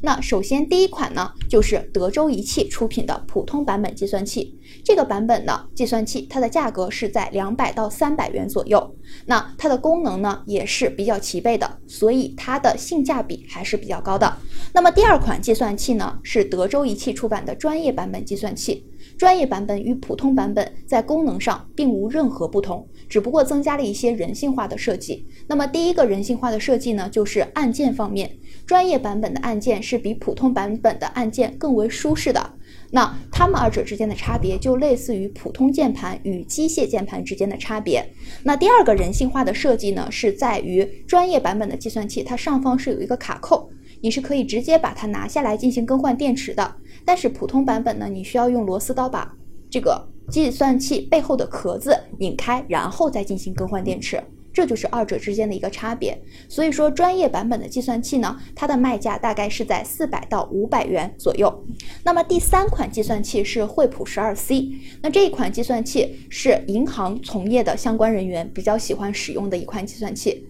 那首先第一款呢，就是德州仪器出品的普通版本计算器。这个版本呢计算器，它的价格是在两百到三百元左右。那它的功能呢，也是比较齐备的，所以它的性价比还是比较高的。那么第二款计算器呢，是德州仪器出版的专业版本计算器。专业版本与普通版本在功能上并无任何不同，只不过增加了一些人性化的设计。那么第一个人性化的设计呢，就是按键方面，专业版本的按键是比普通版本的按键更为舒适的。那它们二者之间的差别就类似于普通键盘与机械键盘之间的差别。那第二个人性化的设计呢，是在于专业版本的计算器，它上方是有一个卡扣，你是可以直接把它拿下来进行更换电池的。但是普通版本呢，你需要用螺丝刀把这个计算器背后的壳子拧开，然后再进行更换电池。这就是二者之间的一个差别，所以说专业版本的计算器呢，它的卖价大概是在四百到五百元左右。那么第三款计算器是惠普十二 C，那这一款计算器是银行从业的相关人员比较喜欢使用的一款计算器。